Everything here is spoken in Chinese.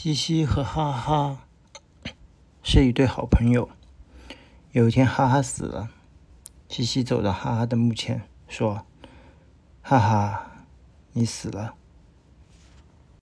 西西和哈哈。是一对好朋友。有一天哈哈死了。西西走到哈哈的墓前说哈哈你死了。